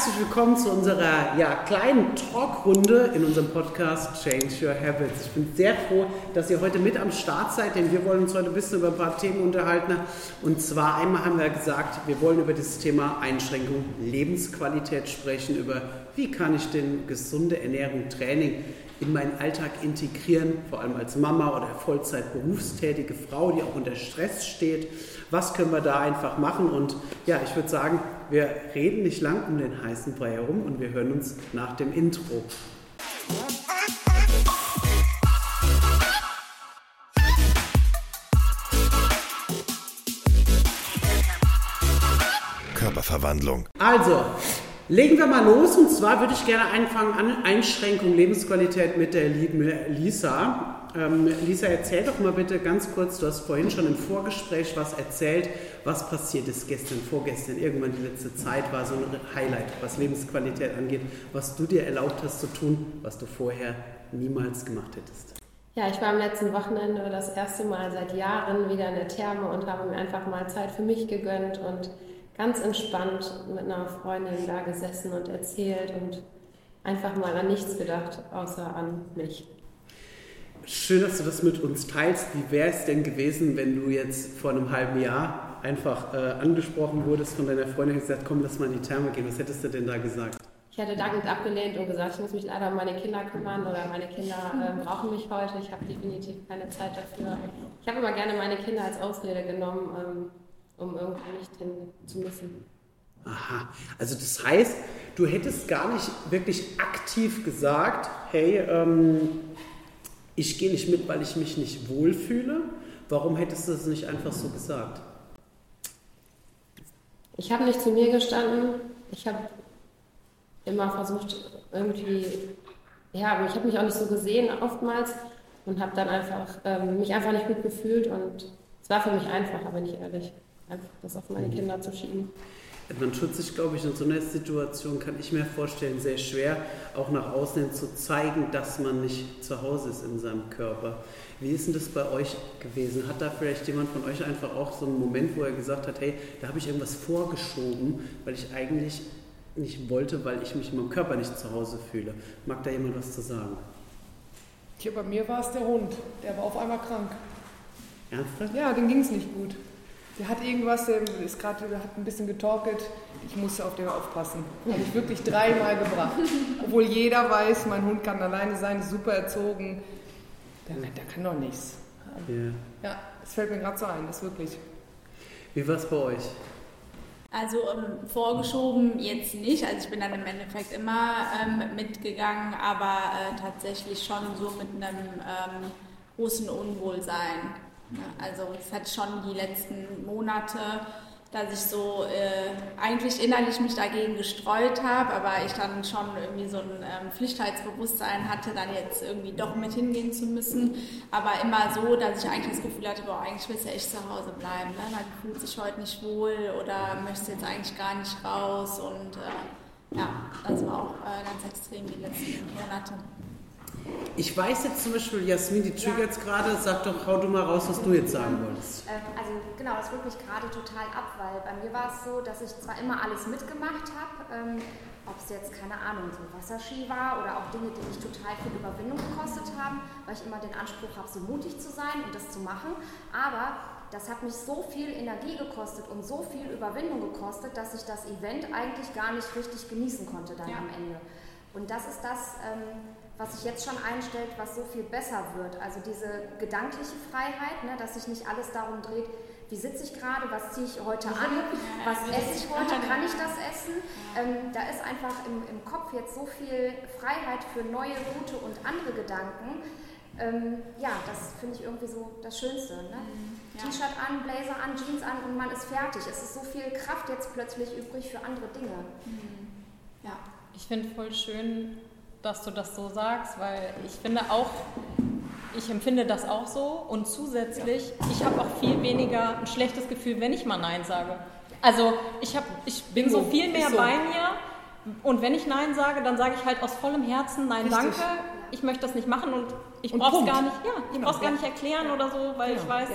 herzlich willkommen zu unserer ja, kleinen Talkrunde in unserem Podcast Change Your Habits. Ich bin sehr froh, dass ihr heute mit am Start seid, denn wir wollen uns heute ein bisschen über ein paar Themen unterhalten. Und zwar einmal haben wir gesagt, wir wollen über das Thema Einschränkung Lebensqualität sprechen, über wie kann ich denn gesunde Ernährung, Training in meinen Alltag integrieren, vor allem als Mama oder Vollzeit berufstätige Frau, die auch unter Stress steht. Was können wir da einfach machen? Und ja, ich würde sagen, wir reden nicht lang um den heißen Brei herum und wir hören uns nach dem Intro. Körperverwandlung. Also, Legen wir mal los und zwar würde ich gerne anfangen an Einschränkung Lebensqualität mit der lieben Lisa. Ähm, Lisa, erzähl doch mal bitte ganz kurz, du hast vorhin schon im Vorgespräch was erzählt, was passiert ist gestern, vorgestern, irgendwann die letzte Zeit war so ein Highlight, was Lebensqualität angeht, was du dir erlaubt hast zu tun, was du vorher niemals gemacht hättest. Ja, ich war am letzten Wochenende das erste Mal seit Jahren wieder in der Therme und habe mir einfach mal Zeit für mich gegönnt und ganz entspannt mit einer Freundin da gesessen und erzählt und einfach mal an nichts gedacht, außer an mich. Schön, dass du das mit uns teilst. Wie wäre es denn gewesen, wenn du jetzt vor einem halben Jahr einfach äh, angesprochen wurdest von deiner Freundin und gesagt, komm, lass mal in die Therme gehen. Was hättest du denn da gesagt? Ich hätte dankend abgelehnt und gesagt, ich muss mich leider um meine Kinder kümmern oder meine Kinder äh, brauchen mich heute. Ich habe definitiv keine Zeit dafür. Ich habe immer gerne meine Kinder als Ausrede genommen. Ähm, um irgendwo nicht hin zu müssen. Aha, also das heißt, du hättest gar nicht wirklich aktiv gesagt, hey, ähm, ich gehe nicht mit, weil ich mich nicht wohlfühle. Warum hättest du das nicht einfach so gesagt? Ich habe nicht zu mir gestanden. Ich habe immer versucht, irgendwie, ja, aber ich habe mich auch nicht so gesehen oftmals und habe dann einfach ähm, mich einfach nicht gut gefühlt und es war für mich einfacher, bin ich ehrlich einfach das auf meine Kinder zu schieben. Man tut sich, glaube ich, in so einer Situation, kann ich mir vorstellen, sehr schwer, auch nach außen zu zeigen, dass man nicht zu Hause ist in seinem Körper. Wie ist denn das bei euch gewesen? Hat da vielleicht jemand von euch einfach auch so einen Moment, wo er gesagt hat, hey, da habe ich irgendwas vorgeschoben, weil ich eigentlich nicht wollte, weil ich mich in meinem Körper nicht zu Hause fühle? Mag da jemand was zu sagen? Hier bei mir war es der Hund, der war auf einmal krank. Ernsthaft? Ja, dem ging es nicht gut. Der hat irgendwas, der ist gerade, hat ein bisschen getorkelt. Ich musste auf den aufpassen. Habe ich wirklich dreimal gebracht. Obwohl jeder weiß, mein Hund kann alleine sein, super erzogen. Der, der kann doch nichts. Yeah. Ja, das fällt mir gerade so ein, das wirklich. Wie war es bei euch? Also ähm, vorgeschoben jetzt nicht. Also ich bin dann im Endeffekt immer ähm, mitgegangen, aber äh, tatsächlich schon so mit einem ähm, großen Unwohlsein. Also es hat schon die letzten Monate, dass ich so äh, eigentlich innerlich mich dagegen gestreut habe, aber ich dann schon irgendwie so ein ähm, Pflichtheitsbewusstsein hatte, dann jetzt irgendwie doch mit hingehen zu müssen. Aber immer so, dass ich eigentlich das Gefühl hatte, boah, eigentlich willst du echt zu Hause bleiben. Ne? Man fühlt sich heute nicht wohl oder möchtest jetzt eigentlich gar nicht raus. Und äh, ja, das war auch äh, ganz extrem die letzten Monate. Ich weiß jetzt zum Beispiel, Jasmin, die triggert ja. gerade, sag doch, hau du mal raus, was du jetzt sagen wolltest. Ähm, also genau, das wirkt mich gerade total ab, weil bei mir war es so, dass ich zwar immer alles mitgemacht habe, ähm, ob es jetzt, keine Ahnung, so Wasserski war oder auch Dinge, die mich total viel Überwindung gekostet haben, weil ich immer den Anspruch habe, so mutig zu sein und das zu machen. Aber das hat mich so viel Energie gekostet und so viel Überwindung gekostet, dass ich das Event eigentlich gar nicht richtig genießen konnte dann ja. am Ende. Und das ist das, ähm, was sich jetzt schon einstellt, was so viel besser wird. Also diese gedankliche Freiheit, ne, dass sich nicht alles darum dreht, wie sitze ich gerade, was ziehe ich heute an, was esse ich heute, kann ich das essen. Ähm, da ist einfach im, im Kopf jetzt so viel Freiheit für neue, gute und andere Gedanken. Ähm, ja, das finde ich irgendwie so das Schönste. Ne? Mhm, ja. T-Shirt an, Blazer an, Jeans an und man ist fertig. Es ist so viel Kraft jetzt plötzlich übrig für andere Dinge. Mhm. Ja, ich finde voll schön, dass du das so sagst, weil ich finde auch, ich empfinde das auch so und zusätzlich, ich habe auch viel weniger ein schlechtes Gefühl, wenn ich mal Nein sage. Also ich, hab, ich bin so viel mehr so. bei mir und wenn ich Nein sage, dann sage ich halt aus vollem Herzen Nein, Richtig. danke, ich möchte das nicht machen und ich brauche es gar nicht, ja, ich genau, brauche es gar nicht erklären ja. oder so, weil ja. ich weiß,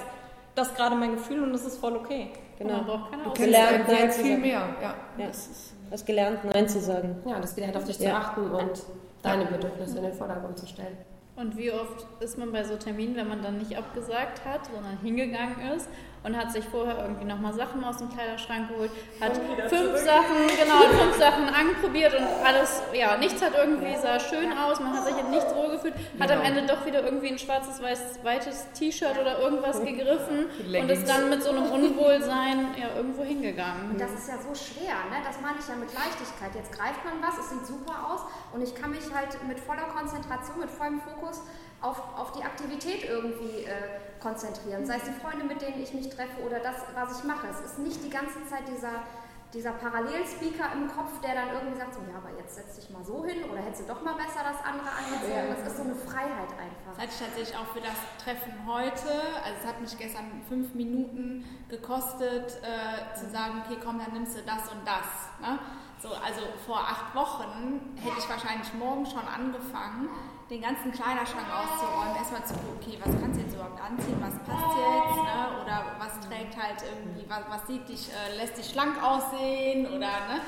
das ist gerade mein Gefühl und das ist voll okay. Genau. Man braucht keine Du Gelernt, Nein zu viel sagen. mehr. Ja, Ja. Das ist, Hast gelernt, Nein zu sagen. Ja, das wieder halt auf dich Ja. zu achten und deine Bedürfnisse in den Vordergrund zu stellen. Und wie oft ist man bei so Terminen, wenn man dann nicht abgesagt hat, sondern hingegangen ist und hat sich vorher irgendwie nochmal Sachen aus dem Kleiderschrank geholt, hat fünf Sachen, genau, fünf Sachen anprobiert und alles, ja, nichts hat irgendwie, sah schön aus, man hat sich in nichts wohlgefühlt, hat am Genau. Ende doch wieder irgendwie ein schwarzes, weiß, weites T-Shirt oder irgendwas gegriffen und ist dann mit so einem Unwohlsein ja irgendwo hingegangen. Und das ist ja so schwer, ne? das meine ich ja mit Leichtigkeit. Jetzt greift man was, es sieht super aus und ich kann mich halt mit voller Konzentration, mit vollem Fokus auf, auf die Aktivität irgendwie äh, konzentrieren. Sei es die Freunde, mit denen ich mich treffe oder das, was ich mache. Es ist nicht die ganze Zeit dieser, dieser Parallelspeaker im Kopf, der dann irgendwie sagt, so, ja, aber jetzt setz dich mal so hin oder hättest du doch mal besser das andere angezogen. Das ist so eine Freiheit einfach. Das hatte ich tatsächlich auch für das Treffen heute. Also es hat mich gestern fünf Minuten gekostet, äh, zu sagen, okay, komm, dann nimmst du das und das. Ne? So, also vor acht Wochen hätte ich wahrscheinlich morgen schon angefangen, den ganzen Kleiderschrank auszuräumen, erstmal zu gucken, okay, was kannst du jetzt überhaupt anziehen, was passt jetzt, ne? oder was trägt halt irgendwie, was, was sieht dich, äh, lässt dich schlank aussehen oder ne?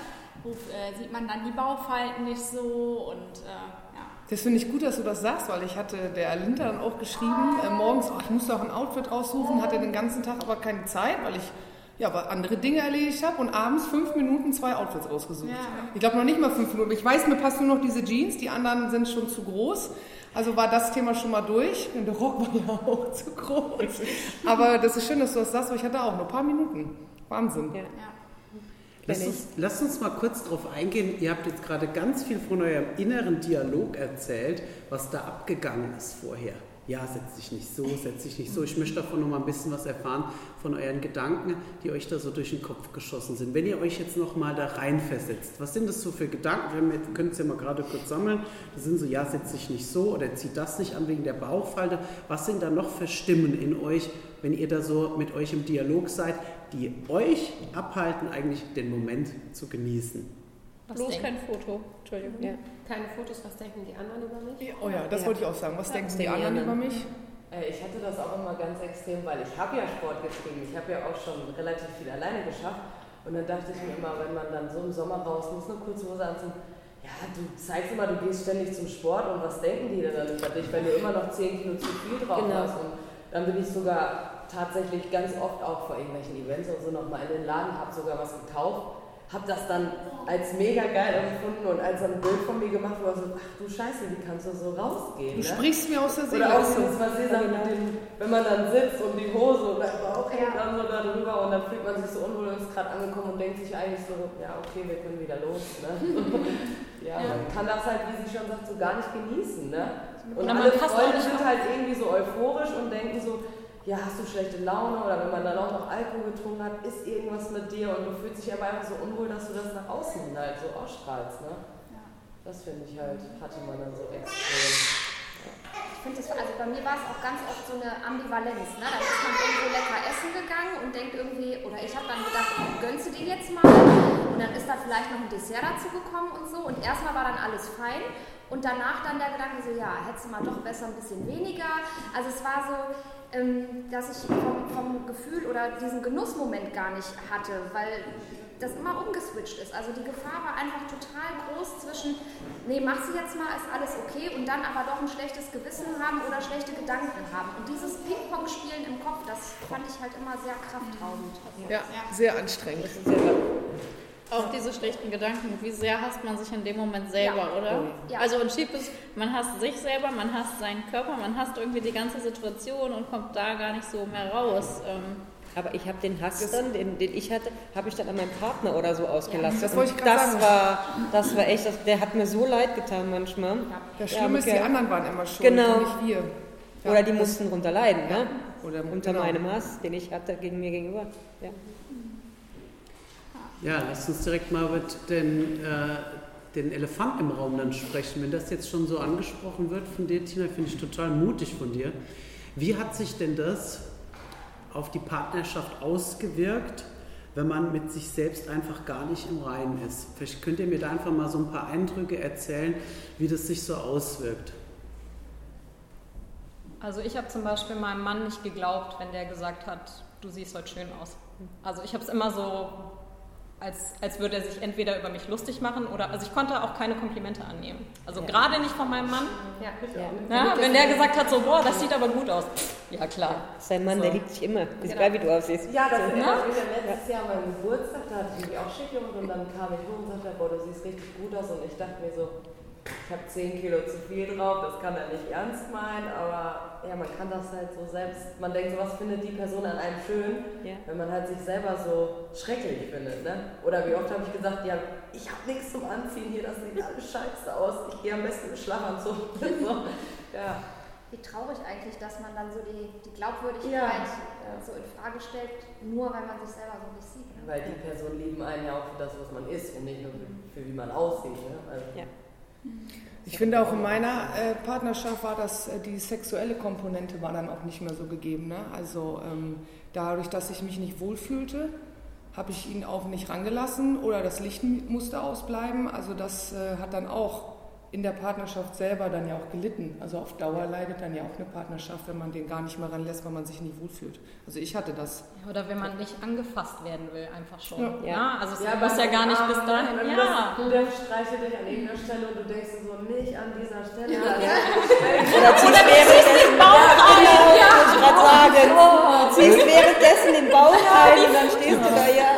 wo äh, sieht man dann die Bauchfalten nicht so und äh, ja. Das finde ich gut, dass du das sagst, weil ich hatte der Linda dann auch geschrieben, äh, morgens, ach, ich musste auch ein Outfit raussuchen, hatte den ganzen Tag aber keine Zeit, weil ich ja, aber andere Dinge erledigt habe und abends fünf Minuten zwei Outfits rausgesucht. Ja. Ich glaube noch nicht mal fünf Minuten. Ich weiß, mir passt nur noch diese Jeans, die anderen sind schon zu groß. Also war das Thema schon mal durch. Und der Rock war ja auch zu groß. Aber das ist schön, dass du das sagst, weil ich hatte auch nur ein paar Minuten. Wahnsinn. Ja. ja. Lasst uns, lasst uns mal kurz darauf eingehen. Ihr habt jetzt gerade ganz viel von eurem inneren Dialog erzählt, was da abgegangen ist vorher. Ja, setz dich nicht so, setz dich nicht so. Ich möchte davon noch mal ein bisschen was erfahren von euren Gedanken, die euch da so durch den Kopf geschossen sind. Wenn ihr euch jetzt noch mal da reinversetzt, was sind das so für Gedanken? Wir können es ja mal gerade kurz sammeln. Das sind so, ja, setz dich nicht so oder zieh das nicht an wegen der Bauchfalte. Was sind da noch für Stimmen in euch, wenn ihr da so mit euch im Dialog seid, die euch abhalten, eigentlich den Moment zu genießen? Was Bloß denken- kein Foto. Entschuldigung. Ja. Keine Fotos, was denken die anderen über mich? Oh ja, das Ja. wollte ich auch sagen. Was denken die denken die anderen über mich? Äh, Ich hatte das auch immer ganz extrem, weil ich habe ja Sport getrieben. Ich habe ja auch schon relativ viel alleine geschafft. Und dann dachte ich mir immer, wenn man dann so im Sommer raus muss, eine kurze Hose anziehen, ja, du zeigst immer, du gehst ständig zum Sport und was denken die denn dann über dich, wenn du immer noch 10 Kilo zu viel drauf Genau. hast. Und dann bin ich sogar tatsächlich ganz oft auch vor irgendwelchen Events oder so nochmal in den Laden, habe sogar was gekauft, habe das dann als mega geil empfunden und als dann ein Bild von mir gemacht wurde, so, ach du Scheiße, wie kannst du so rausgehen? Du ne? sprichst mir aus der Seele. Oder auch ist so. was mit dem, wenn man dann sitzt und die Hose und der Bauch hängt dann so darüber und dann fühlt man sich so unwohl und ist gerade angekommen und denkt sich eigentlich so, ja okay, wir können wieder los. Ne? ja, man kann das halt, wie sie schon sagt, so gar nicht genießen. Ne? Und Oder alle Freunde sind halt irgendwie so euphorisch und denken so, ja, hast du schlechte Laune oder wenn man dann auch noch Alkohol getrunken hat, ist irgendwas mit dir und du fühlst dich aber einfach so unwohl, dass du das nach außen hin halt so ausstrahlst. Ne? Das finde ich halt, hatte man dann so extrem. Ich finde das, also bei mir war es auch ganz oft so eine Ambivalenz. Ne? Da ist man irgendwo lecker essen gegangen und denkt irgendwie, oder ich habe dann gedacht, oh, gönnst du dir jetzt mal? Und dann ist da vielleicht noch ein Dessert dazu gekommen und so. Und erstmal war dann alles fein. Und danach dann der Gedanke so, ja, hättest du mal doch besser ein bisschen weniger. Also es war so, dass ich vom, vom Gefühl oder diesen Genussmoment gar nicht hatte, weil das immer umgeswitcht ist. Also die Gefahr war einfach total groß zwischen, nee, mach sie jetzt mal, ist alles okay, und dann aber doch ein schlechtes Gewissen haben oder schlechte Gedanken haben. Und dieses Ping-Pong-Spielen im Kopf, das fand ich halt immer sehr kraftraubend. Ja, sehr anstrengend. Auch diese schlechten Gedanken, wie sehr hasst man sich in dem Moment selber, Ja. oder? Ja. Also und Schieb ist, man hasst sich selber, man hasst seinen Körper, man hasst irgendwie die ganze Situation und kommt da gar nicht so mehr raus. Ähm, Aber ich habe den Hass dann, den, den ich hatte, habe ich dann an meinem Partner oder so ausgelassen. das wollte ich das sagen. war, das war echt, das, der hat mir so leid getan manchmal. Das Schlimme ist, die anderen waren immer schuld, Genau. nicht wir. Ja, Oder die mussten drunter leiden, ne? Oder Unter genau. meinem Hass, den ich hatte gegen mir gegenüber. Ja. Ja, lasst uns direkt mal über den, äh, den Elefant im Raum dann sprechen. Wenn das jetzt schon so angesprochen wird von dir, Tina, finde ich total mutig von dir. Wie hat sich denn das auf die Partnerschaft ausgewirkt, wenn man mit sich selbst einfach gar nicht im Reinen ist? Vielleicht könnt ihr mir da einfach mal so ein paar Eindrücke erzählen, wie das sich so auswirkt. Also ich habe zum Beispiel meinem Mann nicht geglaubt, wenn der gesagt hat, du siehst heute schön aus. Also ich habe es immer so, als, als würde er sich entweder über mich lustig machen oder, also ich konnte auch keine Komplimente annehmen. Also gerade nicht von meinem Mann. Ja, Ja, wenn der gesagt hat, so, boah, das sieht aber gut aus. Ja, klar. Sein Mann, So. der liebt dich immer. Ist egal, wie du aussiehst. Ja, das Ne? war wieder letztes Jahr mein Geburtstag, da hatte ich mich auch schick gemacht und dann kam ich hoch und sagte, boah, du siehst richtig gut aus und ich dachte mir so, ich habe 10 Kilo zu viel drauf, das kann er nicht ernst meinen, aber ja, man kann das halt so selbst, man denkt so, was findet die Person an einem schön, Ja. wenn man halt sich selber so schrecklich findet, ne? Oder wie oft habe ich gesagt, ja, ich habe nichts zum Anziehen hier, das sieht alles scheiße aus, ich gehe am besten im Schlafanzug. so, ja. Wie traurig eigentlich, dass man dann so die, die Glaubwürdigkeit Ja. äh, so in Frage stellt, nur weil man sich selber so nicht sieht. Ne? Weil die Personen lieben einen ja auch für das, was man ist und nicht nur für, für wie man aussieht. Ne? Also, Ja. Ich finde auch in meiner äh, Partnerschaft war das, äh, die sexuelle Komponente war dann auch nicht mehr so gegeben. Ne? Also ähm, dadurch, dass ich mich nicht wohlfühlte, habe ich ihn auch nicht rangelassen oder das Licht musste ausbleiben. Also das äh, hat dann auch in der Partnerschaft selber dann ja auch gelitten. Also auf Dauer leidet dann ja auch eine Partnerschaft, wenn man den gar nicht mehr ranlässt, weil man sich nicht wohlfühlt. Also ich hatte das. Ja, Oder wenn man nicht angefasst werden will, einfach schon. Ja. Ja, also es Ja, muss ja gar nicht bis dahin. Wenn Ja. das, der streichelt dich an irgendeiner Stelle und du denkst dir so, nicht an dieser Stelle. Ja. Oder ziehst währenddessen den Bauch ein. Ja, muss ich gerade sagen. Ziehst währenddessen den Bauch ein und dann stehst du da, ja.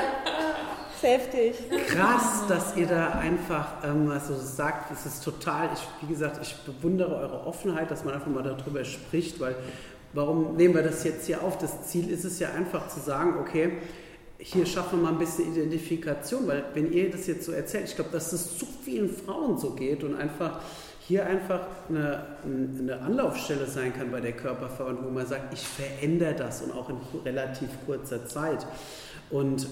Heftig. Krass, dass ihr da einfach ähm, also sagt, es ist total, ich, wie gesagt, ich bewundere eure Offenheit, dass man einfach mal darüber spricht, weil warum nehmen wir das jetzt hier auf? Das Ziel ist es ja einfach zu sagen, okay, hier schaffen wir mal ein bisschen Identifikation, weil wenn ihr das jetzt so erzählt, ich glaube, dass es zu vielen Frauen so geht und einfach hier einfach eine, eine Anlaufstelle sein kann bei der Körperverordnung, wo man sagt, ich verändere das und auch in relativ kurzer Zeit. Und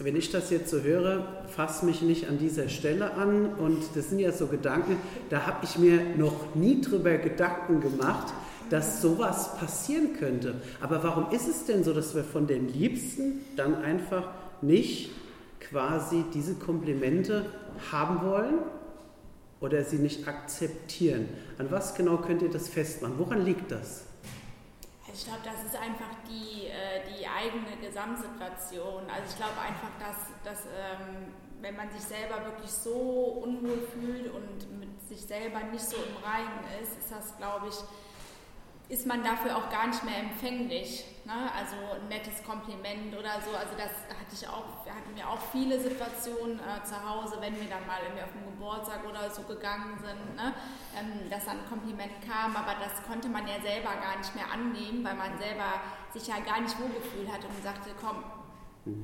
wenn ich das jetzt so höre, fass mich nicht an dieser Stelle an und das sind ja so Gedanken, da habe ich mir noch nie drüber Gedanken gemacht, dass sowas passieren könnte. Aber warum ist es denn so, dass wir von den Liebsten dann einfach nicht quasi diese Komplimente haben wollen oder sie nicht akzeptieren? An was genau könnt ihr das festmachen? Woran liegt das? Ich glaube, das ist einfach die, äh, die eigene Gesamtsituation. Also ich glaube einfach, dass, dass ähm, wenn man sich selber wirklich so unwohl fühlt und mit sich selber nicht so im Reinen ist, ist das, glaube ich, ist man dafür auch gar nicht mehr empfänglich. Ne? Also ein nettes Kompliment oder so. Also das hatte ich auch, wir hatten ja auch viele Situationen äh, zu Hause, wenn wir dann mal irgendwie auf den Geburtstag oder so gegangen sind, ne? ähm, dass dann ein Kompliment kam, aber das konnte man ja selber gar nicht mehr annehmen, weil man selber sich ja gar nicht wohlgefühlt hat und sagte, komm,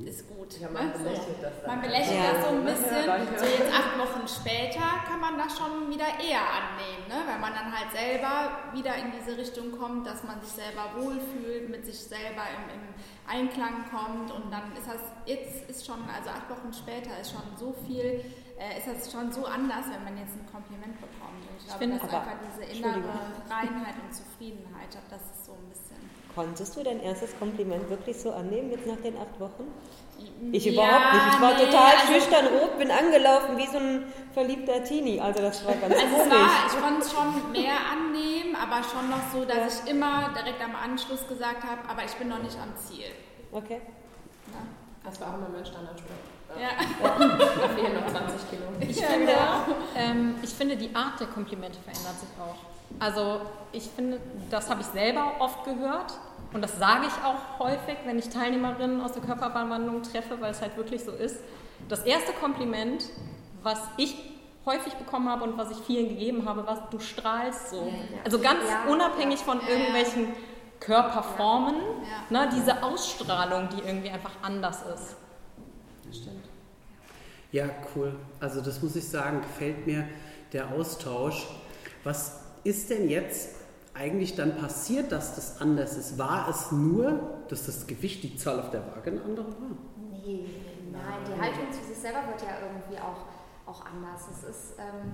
ist gut. Ja, man ne? belächelt das dann. Man belächelt Ja. das so ein Ja, bisschen. danke. so jetzt acht Wochen später kann man das schon wieder eher annehmen, ne? wenn man dann halt selber wieder in diese Richtung kommt, dass man sich selber wohlfühlt, mit sich selber im, im Einklang kommt und dann ist das, jetzt ist schon, also acht Wochen später ist schon so viel, äh, ist das schon so anders, wenn man jetzt ein Kompliment bekommt. Und ich glaube, finde dass einfach diese innere Reinheit und Zufriedenheit hat, das ist so ein bisschen. Konntest du dein erstes Kompliment wirklich so annehmen jetzt nach den acht Wochen? Ich Ja, überhaupt nicht. Ich war nee, total also- schüchtern rot, bin angelaufen wie so ein verliebter Teenie. Also das war ganz Also es komisch. war, ich konnte es schon mehr annehmen, aber schon noch so, dass ich immer direkt am Anschluss gesagt habe, aber ich bin noch nicht am Ziel. Okay. Ne? Das war auch immer mein Standardspruch. Ja. Da fehlen noch 20 Kilo. Ich, Ja, finde, ähm, ich finde, die Art der Komplimente verändert sich auch. Also ich finde, das habe ich selber oft gehört und das sage ich auch häufig, wenn ich Teilnehmerinnen aus der Körperverwandlung treffe, weil es halt wirklich so ist. Das erste Kompliment, was ich häufig bekommen habe und was ich vielen gegeben habe, war, du strahlst so. Also ganz Ja. unabhängig von irgendwelchen Körperformen, Ja. ne, diese Ausstrahlung, die irgendwie einfach anders ist. Stimmt. Ja, cool. Also das muss ich sagen, gefällt mir der Austausch. Was ist denn jetzt eigentlich dann passiert, dass das anders ist? War es nur, dass das Gewicht, die Zahl auf der Waage eine andere war? Nee, nein, die Haltung zu sich selber wird ja irgendwie auch, auch anders. Es ist ähm,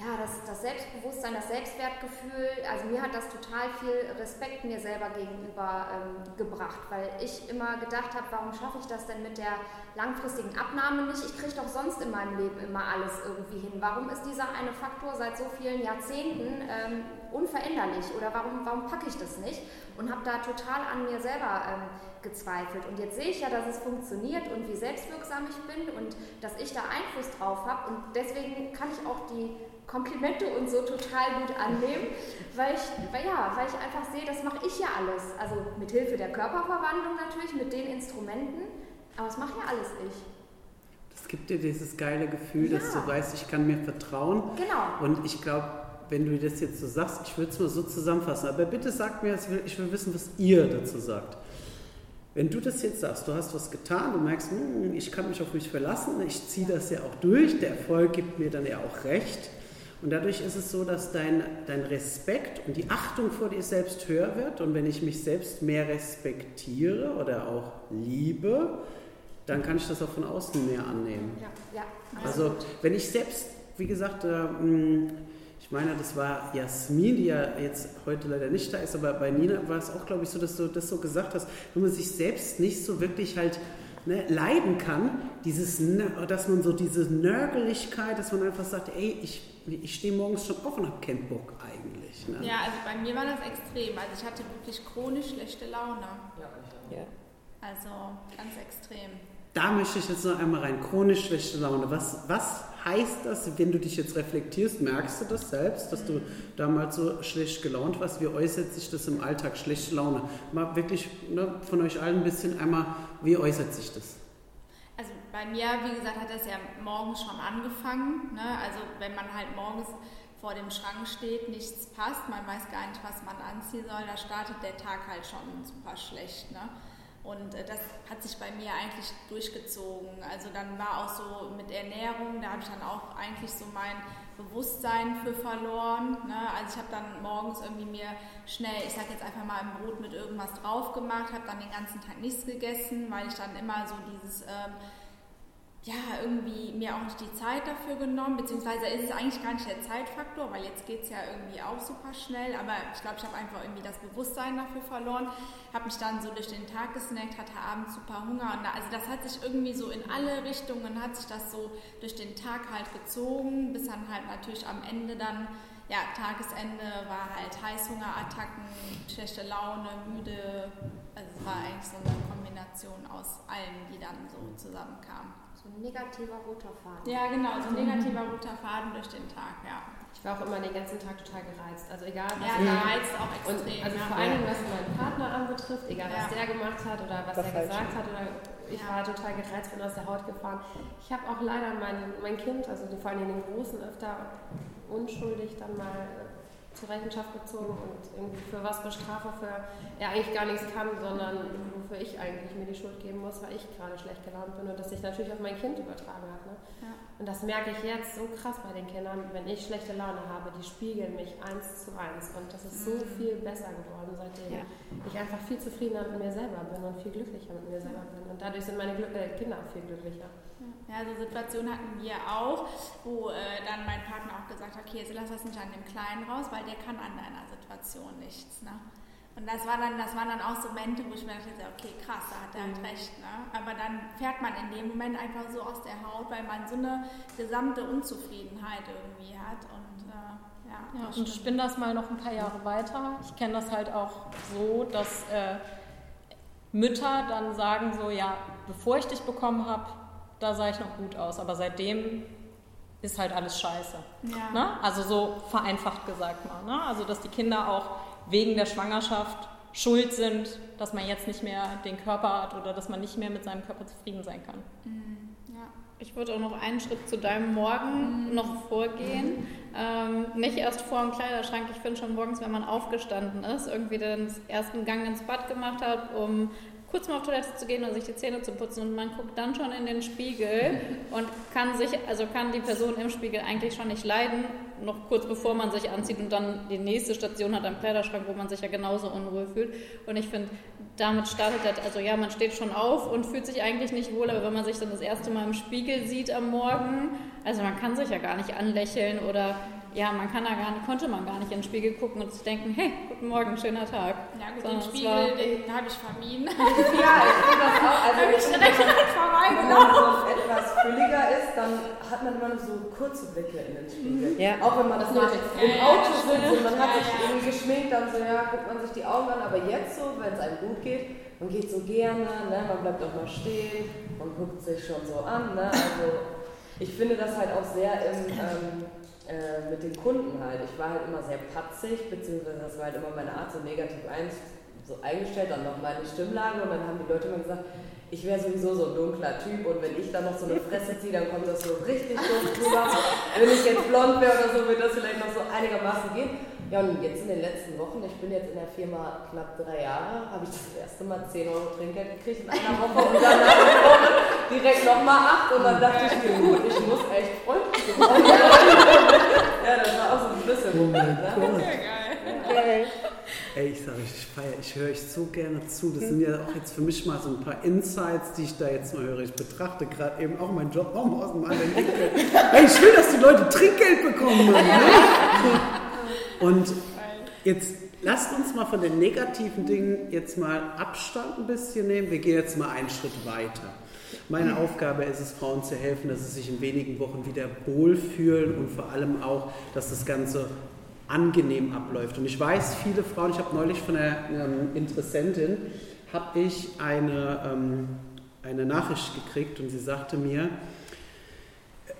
ja das, das Selbstbewusstsein, das Selbstwertgefühl. Also mir hat das total viel Respekt mir selber gegenüber ähm, gebracht, weil ich immer gedacht habe, warum schaffe ich das denn mit der langfristigen Abnahme nicht? Ich kriege doch sonst in meinem Leben immer alles irgendwie hin. Warum ist dieser eine Faktor seit so vielen Jahrzehnten ähm, unveränderlich oder warum, warum packe ich das nicht? Und habe da total an mir selber ähm, gezweifelt. Und jetzt sehe ich ja, dass es funktioniert und wie selbstwirksam ich bin und dass ich da Einfluss drauf habe. Und deswegen kann ich auch die Komplimente und so total gut annehmen, weil ich, weil, ja, weil ich einfach sehe, das mache ich ja alles. Also mit Hilfe der Körperverwandlung natürlich, mit den Instrumenten, aber es mache ja alles ich. Das gibt dir dieses geile Gefühl, ja. dass du weißt, ich kann mir vertrauen. Genau. Und ich glaube, wenn du das jetzt so sagst, ich würde es mal so zusammenfassen, aber bitte sag mir, ich will wissen, was ihr dazu sagt. Wenn du das jetzt sagst, du hast was getan, du merkst, hm, ich kann mich auf mich verlassen, ich ziehe das ja auch durch, der Erfolg gibt mir dann ja auch recht. Und dadurch ist es so, dass dein, dein Respekt und die Achtung vor dir selbst höher wird. Und wenn ich mich selbst mehr respektiere oder auch liebe, dann kann ich das auch von außen mehr annehmen. Ja, ja. Also wenn ich selbst, wie gesagt, äh, ich meine, das war Jasmin, die ja jetzt heute leider nicht da ist, aber bei Nina war es auch, glaube ich, so, dass du das so gesagt hast, wenn man sich selbst nicht so wirklich halt ne, leiden kann, dieses, dass man so diese Nörgeligkeit, dass man einfach sagt, ey, ich, ich stehe morgens schon auf und habe keinen Bock eigentlich. Ne? Ja, also bei mir war das extrem. Also ich hatte wirklich chronisch schlechte Laune. Ja, ja. Also ganz extrem. Da möchte ich jetzt noch einmal rein. Chronisch schlechte Laune. Was, was heißt das, wenn du dich jetzt reflektierst? Merkst du das selbst, dass du damals so schlecht gelaunt warst? Wie äußert sich das im Alltag, schlechte Laune? Mal wirklich ne, von euch allen ein bisschen einmal, wie äußert sich das? Also bei mir, wie gesagt, hat das ja morgens schon angefangen. Ne? Also wenn man halt morgens vor dem Schrank steht, nichts passt, man weiß gar nicht, was man anziehen soll, da startet der Tag halt schon super schlecht. Ne? Und äh, das hat sich bei mir eigentlich durchgezogen. Also dann war auch so mit Ernährung, da habe ich dann auch eigentlich so mein Bewusstsein für verloren. Ne? Also ich habe dann morgens irgendwie mir schnell, ich sage jetzt einfach mal ein Brot mit irgendwas drauf gemacht, habe dann den ganzen Tag nichts gegessen, weil ich dann immer so dieses... Ähm, ja, irgendwie mir auch nicht die Zeit dafür genommen, beziehungsweise ist es eigentlich gar nicht der Zeitfaktor, weil jetzt geht es ja irgendwie auch super schnell, aber ich glaube, ich habe einfach irgendwie das Bewusstsein dafür verloren, habe mich dann so durch den Tag gesnackt, hatte abends super Hunger und da, also das hat sich irgendwie so in alle Richtungen, hat sich das so durch den Tag halt gezogen, bis dann halt natürlich am Ende dann, ja, Tagesende war halt Heißhungerattacken, schlechte Laune, müde, also es war eigentlich so eine Kombination aus allem, die dann so zusammenkamen. Ein negativer roter Faden. Ja, genau, so ein negativer roter Faden durch den Tag, ja. Ich war auch immer den ganzen Tag total gereizt. Also egal, was ja, gereizt auch extrem. Und also ja. vor allem, was meinen Partner anbetrifft, egal was der gemacht hat oder was er gesagt hat, oder ich war total gereizt, bin aus der Haut gefahren. Ich habe auch leider mein, mein Kind, also vor allem den Großen, öfter unschuldig dann mal zur Rechenschaft gezogen und irgendwie für was bestrafe, für er eigentlich gar nichts kann, sondern wofür ich eigentlich mir die Schuld geben muss, weil ich gerade schlecht gelaunt bin und das sich natürlich auf mein Kind übertragen hat. Ne? Ja. Und das merke ich jetzt so krass bei den Kindern, wenn ich schlechte Laune habe, die spiegeln mich eins zu eins und das ist so mhm. viel besser geworden, seitdem ja. ich einfach viel zufriedener mit mir selber bin und viel glücklicher mit mir selber bin und dadurch sind meine Glück äh, Kinder auch viel glücklicher. Ja, so Situationen hatten wir auch, wo äh, dann mein Partner auch gesagt hat, okay, jetzt lass das nicht an dem Kleinen raus, weil der kann an deiner Situation nichts. Ne? Und das, war dann, das waren dann auch so Momente, wo ich mir dachte, okay, krass, da hat er halt mhm. recht. Ne? Aber dann fährt man in dem Moment einfach so aus der Haut, weil man so eine gesamte Unzufriedenheit irgendwie hat. Und, äh, ja, ja und spinn das mal noch ein paar Jahre weiter. Ich kenne das halt auch so, dass äh, Mütter dann sagen so, ja, bevor ich dich bekommen habe, da sah ich noch gut aus. Aber seitdem ist halt alles scheiße. Ja. Ne? Also so vereinfacht gesagt mal. Ne? Also dass die Kinder auch wegen der Schwangerschaft schuld sind, dass man jetzt nicht mehr den Körper hat oder dass man nicht mehr mit seinem Körper zufrieden sein kann. Mhm. Ja. Ich würde auch noch einen Schritt zu deinem Morgen mhm. noch vorgehen. Ähm, nicht erst vor dem Kleiderschrank. Ich finde schon morgens, wenn man aufgestanden ist, irgendwie den ersten Gang ins Bad gemacht hat, um kurz mal auf Toilette zu gehen und sich die Zähne zu putzen und man guckt dann schon in den Spiegel und kann sich, also kann die Person im Spiegel eigentlich schon nicht leiden, noch kurz bevor man sich anzieht und dann die nächste Station hat am Kleiderschrank, wo man sich ja genauso unruhig fühlt. Und ich finde, damit startet das, also ja, man steht schon auf und fühlt sich eigentlich nicht wohl, aber wenn man sich dann das erste Mal im Spiegel sieht am Morgen, also man kann sich ja gar nicht anlächeln oder ja, man kann da gar nicht, konnte man gar nicht in den Spiegel gucken und sich denken, hey, guten Morgen, schöner Tag. Ja gut, Sondern den Spiegel, war- den habe ich vermieden. Ja, ich finde das auch. Also Hab ich direkt wenn man- vorbeigelaufen. wenn man so etwas fülliger ist, dann hat man immer so kurze Blicke in den Spiegel. Ja. Auch wenn man das mal nötig. im Auto das sitzt und man hat sich ja. irgendwie geschminkt, dann so, ja, guckt man sich die Augen an. Aber jetzt so, wenn es einem gut geht, man geht so gerne, ne? man bleibt auch mal stehen, man guckt sich schon so an. Ne? Also ich finde das halt auch sehr im, ähm, äh, mit den Kunden halt. Ich war halt immer sehr patzig, beziehungsweise das war halt immer meine Art, so negativ ein, so eingestellt, dann noch meine Stimmlage und dann haben die Leute immer gesagt, ich wäre sowieso so ein dunkler Typ und wenn ich dann noch so eine Fresse ziehe, dann kommt das so richtig doof drüber. Wenn ich jetzt blond wäre oder so, würde das vielleicht noch so einigermaßen gehen. Ja, und jetzt in den letzten Wochen, ich bin jetzt in der Firma knapp drei Jahre, habe ich das erste Mal 10 Euro Trinkgeld gekriegt in einer Woche und dann direkt nochmal 8 und dann dachte ich mir, gut, ich muss echt freundlich sein. Ja, das war auch so ein bisschen Moment. Ne? Geil. Ey, ich sage, ich feiere, ich höre euch so gerne zu. Das sind ja auch jetzt für mich mal so ein paar Insights, die ich da jetzt mal höre. Ich betrachte gerade eben auch meinen Job auch mal aus dem anderen Winkel. Ey, ich will, dass die Leute Trinkgeld bekommen. Mann, ne? Und jetzt lasst uns mal von den negativen Dingen jetzt mal Abstand ein bisschen nehmen. Wir gehen jetzt mal einen Schritt weiter. Meine Aufgabe ist es, Frauen zu helfen, dass sie sich in wenigen Wochen wieder wohlfühlen und vor allem auch, dass das Ganze angenehm abläuft. Und ich weiß, viele Frauen, ich habe neulich von einer ähm, Interessentin, habe ich eine, ähm, eine Nachricht gekriegt und sie sagte mir,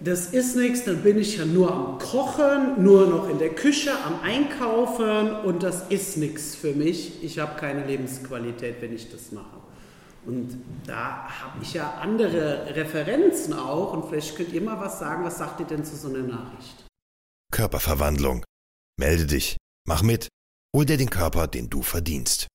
das ist nichts, dann bin ich ja nur am Kochen, nur noch in der Küche, am Einkaufen und das ist nichts für mich. Ich habe keine Lebensqualität, wenn ich das mache. Und da habe ich ja andere Referenzen auch und vielleicht könnt ihr mal was sagen, was sagt ihr denn zu so einer Nachricht? Körperverwandlung. Melde dich. Mach mit. Hol dir den Körper, den du verdienst.